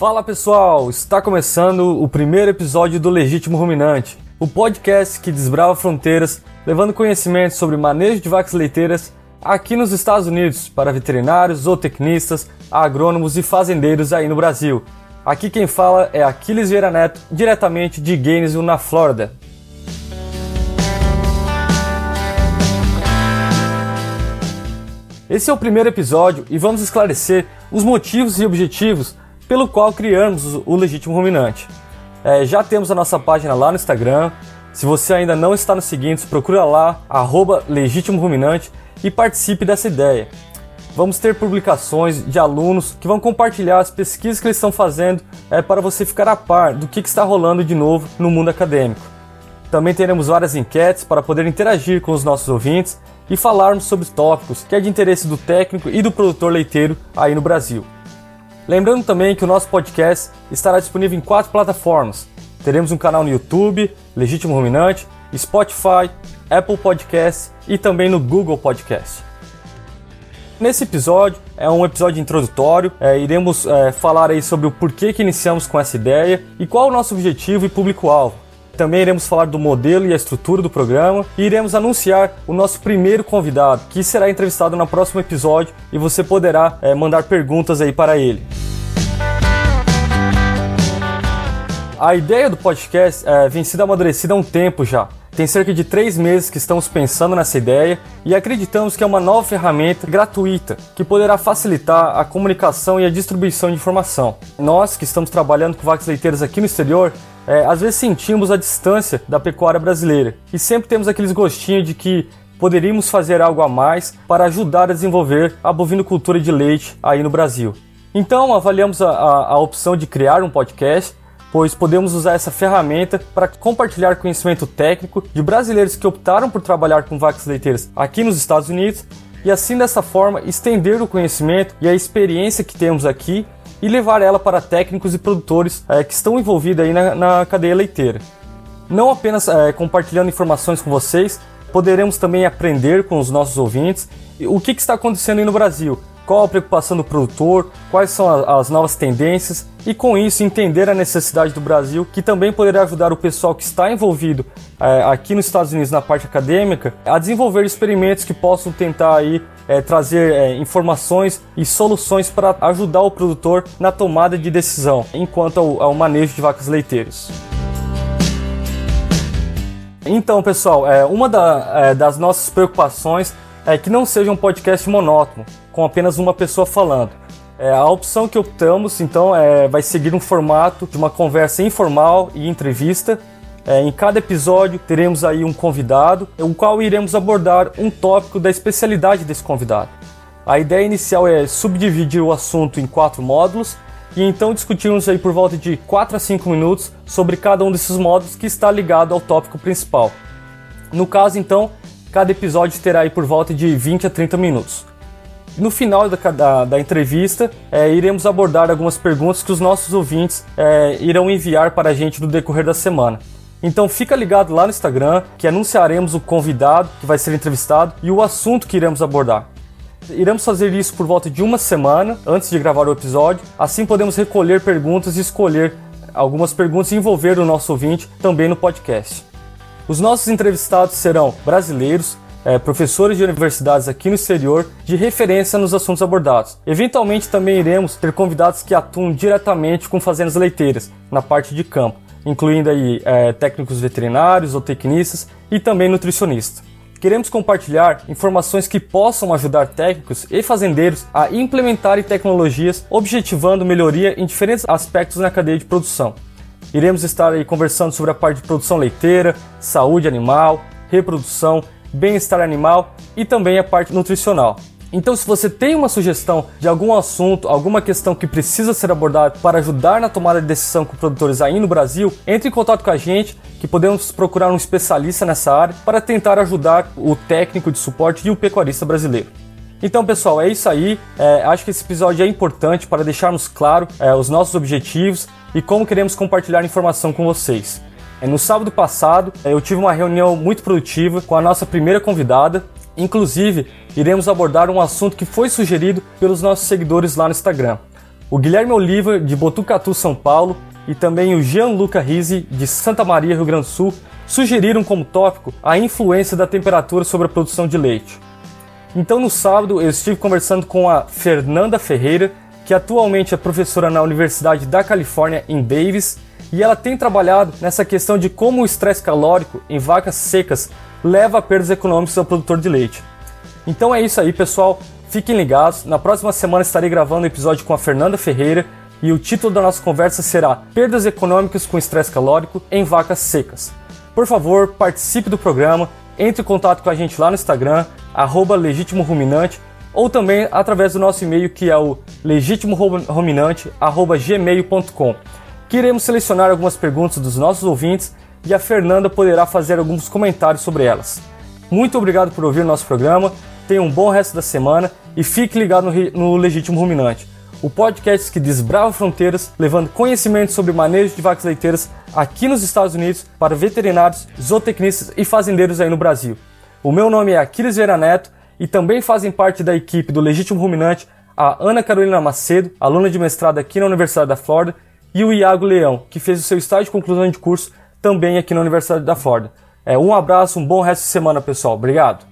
Fala pessoal, está começando o primeiro episódio do Legítimo Ruminante, o podcast que desbrava fronteiras, levando conhecimento sobre manejo de vacas leiteiras aqui nos Estados Unidos para veterinários, zootecnistas, agrônomos e fazendeiros aí no Brasil. Aqui quem fala é Aquiles Vieira Neto, diretamente de Gainesville, na Flórida. Esse é o primeiro episódio e vamos esclarecer os motivos e objetivos pelo qual criamos o Legítimo Ruminante. É, já temos a nossa página lá no Instagram. Se você ainda não está nos seguindo, procura lá, arroba Legítimo Ruminante e participe dessa ideia. Vamos ter publicações de alunos que vão compartilhar as pesquisas que eles estão fazendo é, para você ficar a par do que, que está rolando de novo no mundo acadêmico. Também teremos várias enquetes para poder interagir com os nossos ouvintes e falarmos sobre tópicos que é de interesse do técnico e do produtor leiteiro aí no Brasil. Lembrando também que o nosso podcast estará disponível em quatro plataformas. Teremos um canal no YouTube, Legítimo Ruminante, Spotify, Apple Podcast e também no Google Podcast. Nesse episódio é um episódio introdutório, é, iremos é, falar aí sobre o porquê que iniciamos com essa ideia e qual o nosso objetivo e público-alvo. Também iremos falar do modelo e a estrutura do programa e iremos anunciar o nosso primeiro convidado, que será entrevistado no próximo episódio e você poderá é, mandar perguntas aí para ele. A ideia do podcast é, vem sendo amadurecida há um tempo já. Tem cerca de três meses que estamos pensando nessa ideia e acreditamos que é uma nova ferramenta gratuita que poderá facilitar a comunicação e a distribuição de informação. Nós que estamos trabalhando com vacas leiteiras aqui no exterior, é, às vezes sentimos a distância da pecuária brasileira e sempre temos aqueles gostinhos de que poderíamos fazer algo a mais para ajudar a desenvolver a bovinocultura de leite aí no Brasil. Então avaliamos a, a, a opção de criar um podcast pois podemos usar essa ferramenta para compartilhar conhecimento técnico de brasileiros que optaram por trabalhar com vacas leiteiras aqui nos Estados Unidos e assim dessa forma estender o conhecimento e a experiência que temos aqui e levar ela para técnicos e produtores é, que estão envolvidos aí na, na cadeia leiteira. Não apenas é, compartilhando informações com vocês, poderemos também aprender com os nossos ouvintes o que, que está acontecendo aí no Brasil, qual a preocupação do produtor, quais são as novas tendências e com isso entender a necessidade do Brasil, que também poderá ajudar o pessoal que está envolvido é, aqui nos Estados Unidos na parte acadêmica a desenvolver experimentos que possam tentar aí é, trazer é, informações e soluções para ajudar o produtor na tomada de decisão enquanto ao, ao manejo de vacas leiteiras. Então, pessoal, uma da, das nossas preocupações é que não seja um podcast monótono, com apenas uma pessoa falando. É, a opção que optamos, então, é, vai seguir um formato de uma conversa informal e entrevista. É, em cada episódio teremos aí um convidado, o qual iremos abordar um tópico da especialidade desse convidado. A ideia inicial é subdividir o assunto em quatro módulos e então discutirmos aí por volta de 4 a 5 minutos sobre cada um desses módulos que está ligado ao tópico principal. No caso, então, cada episódio terá aí por volta de 20 a 30 minutos. No final da, da, da entrevista, é, iremos abordar algumas perguntas que os nossos ouvintes é, irão enviar para a gente no decorrer da semana. Então fica ligado lá no Instagram que anunciaremos o convidado que vai ser entrevistado e o assunto que iremos abordar. Iremos fazer isso por volta de uma semana antes de gravar o episódio, assim podemos recolher perguntas e escolher algumas perguntas e envolver o nosso ouvinte também no podcast. Os nossos entrevistados serão brasileiros, é, professores de universidades aqui no exterior de referência nos assuntos abordados. Eventualmente também iremos ter convidados que atuam diretamente com fazendas leiteiras, na parte de campo, incluindo aí é, técnicos veterinários ou tecnistas e também nutricionistas. Queremos compartilhar informações que possam ajudar técnicos e fazendeiros a implementarem tecnologias, objetivando melhoria em diferentes aspectos na cadeia de produção. Iremos estar aí conversando sobre a parte de produção leiteira, saúde animal, reprodução, bem-estar animal e também a parte nutricional. Então, se você tem uma sugestão de algum assunto, alguma questão que precisa ser abordada para ajudar na tomada de decisão com produtores aí no Brasil, entre em contato com a gente, que podemos procurar um especialista nessa área para tentar ajudar o técnico de suporte e o pecuarista brasileiro. Então, pessoal, é isso aí. É, acho que esse episódio é importante para deixarmos claro é, os nossos objetivos e como queremos compartilhar informação com vocês. É, no sábado passado, é, eu tive uma reunião muito produtiva com a nossa primeira convidada. Inclusive, iremos abordar um assunto que foi sugerido pelos nossos seguidores lá no Instagram. o Guilherme Oliva, de Botucatu, São Paulo, e também o Gianluca Risi, de Santa Maria, Rio Grande do Sul, sugeriram como tópico a influência da temperatura sobre a produção de leite. Então, no sábado, eu estive conversando com a Fernanda Ferreira, que atualmente é professora na Universidade da Califórnia, em Davis, e ela tem trabalhado nessa questão de como o estresse calórico em vacas secas leva a perdas econômicas ao produtor de leite. Então é isso aí, pessoal. Fiquem ligados. Na próxima semana estarei gravando um episódio com a Fernanda Ferreira e o título da nossa conversa será Perdas econômicas com estresse calórico em vacas secas. Por favor, participe do programa, entre em contato com a gente lá no Instagram, arroba legítimo ruminante, ou também através do nosso e-mail que é o legítimoruminante.gmail.com que iremos selecionar algumas perguntas dos nossos ouvintes e a Fernanda poderá fazer alguns comentários sobre elas. Muito obrigado por ouvir nosso programa, tenha um bom resto da semana e fique ligado no, no Legítimo Ruminante, o podcast que desbrava fronteiras, levando conhecimento sobre manejo de vacas leiteiras aqui nos Estados Unidos para veterinários, zootecnistas e fazendeiros aí no Brasil. O meu nome é Aquiles Vera Neto e também fazem parte da equipe do Legítimo Ruminante a Ana Carolina Macedo, aluna de mestrado aqui na Universidade da Flórida, e o Iago Leão, que fez o seu estágio de conclusão de curso também aqui na Universidade da Flórida. É, um abraço, um bom resto de semana, pessoal. Obrigado.